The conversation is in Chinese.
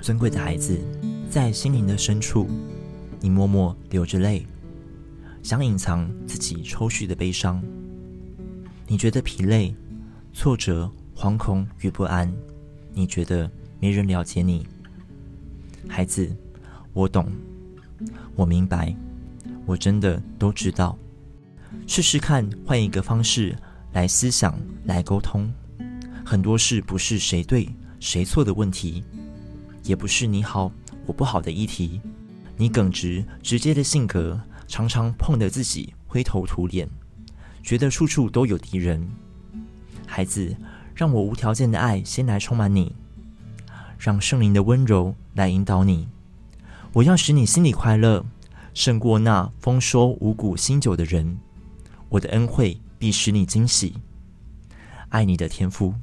尊贵的孩子，在心灵的深处，你默默流着泪，想隐藏自己抽蓄的悲伤。你觉得疲累、挫折、惶恐与不安。你觉得没人了解你，孩子，我懂，我明白，我真的都知道。试试看，换一个方式来思想，来沟通。很多事不是谁对谁错的问题，也不是你好我不好的议题。你耿直直接的性格，常常碰得自己灰头土脸，觉得处处都有敌人。孩子，让我无条件的爱先来充满你，让圣灵的温柔来引导你。我要使你心里快乐，胜过那丰收五谷新酒的人。我的恩惠必使你惊喜。爱你的天父。